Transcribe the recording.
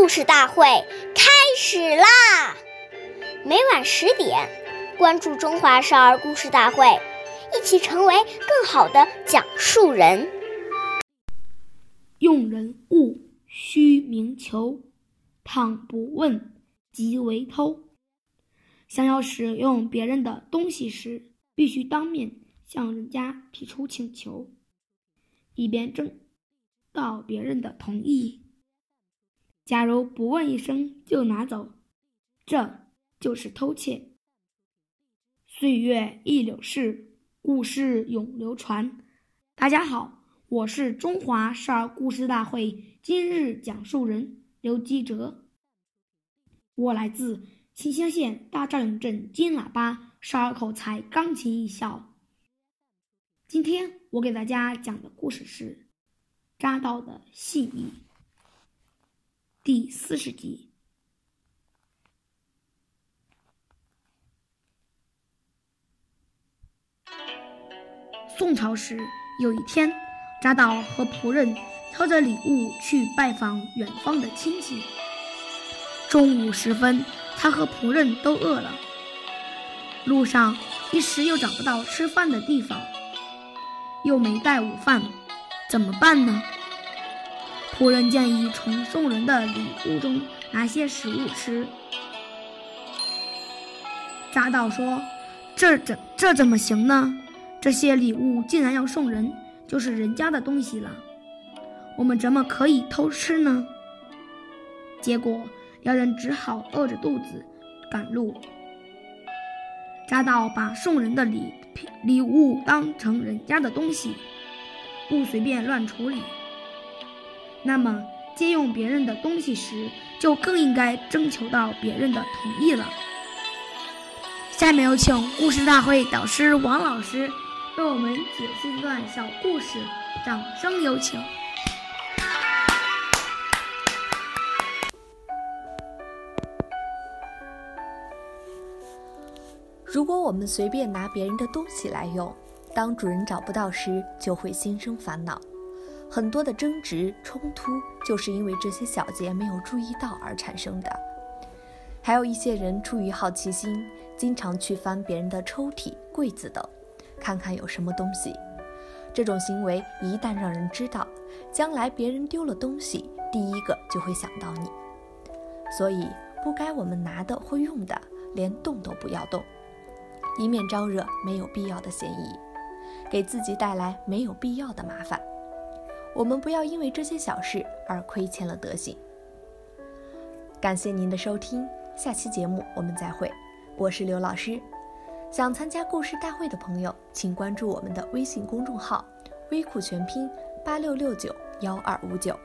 故事大会开始啦！每晚十点，关注《中华少儿故事大会》，一起成为更好的讲述人。用人物须明求，倘不问，即为偷。想要使用别人的东西时，必须当面向人家提出请求，以便征到别人的同意。假如不问一声就拿走，这就是偷窃。岁月易流逝，故事永流传。大家好，我是中华少儿故事大会今日讲述人刘基哲，我来自。清乡县大赵岭镇金喇叭少儿口才钢琴艺校。今天我给大家讲的故事是《扎道的信义》第四十集。宋朝时，有一天，扎道和仆人挑着礼物去拜访远方的亲戚。中午时分。他和仆人都饿了，路上一时又找不到吃饭的地方，又没带午饭，怎么办呢？仆人建议从送人的礼物中拿些食物吃。扎道说：“这怎这怎么行呢？这些礼物既然要送人，就是人家的东西了，我们怎么可以偷吃呢？”结果。两人只好饿着肚子赶路。扎道把送人的礼礼物当成人家的东西，不随便乱处理。那么，借用别人的东西时，就更应该征求到别人的同意了。下面有请故事大会导师王老师为我们解析一段小故事，掌声有请。如果我们随便拿别人的东西来用，当主人找不到时，就会心生烦恼。很多的争执冲突，就是因为这些小节没有注意到而产生的。还有一些人出于好奇心，经常去翻别人的抽屉、柜子等，看看有什么东西。这种行为一旦让人知道，将来别人丢了东西，第一个就会想到你。所以，不该我们拿的或用的，连动都不要动。以免招惹没有必要的嫌疑，给自己带来没有必要的麻烦。我们不要因为这些小事而亏欠了德行。感谢您的收听，下期节目我们再会。我是刘老师。想参加故事大会的朋友，请关注我们的微信公众号“微库全拼八六六九幺二五九”。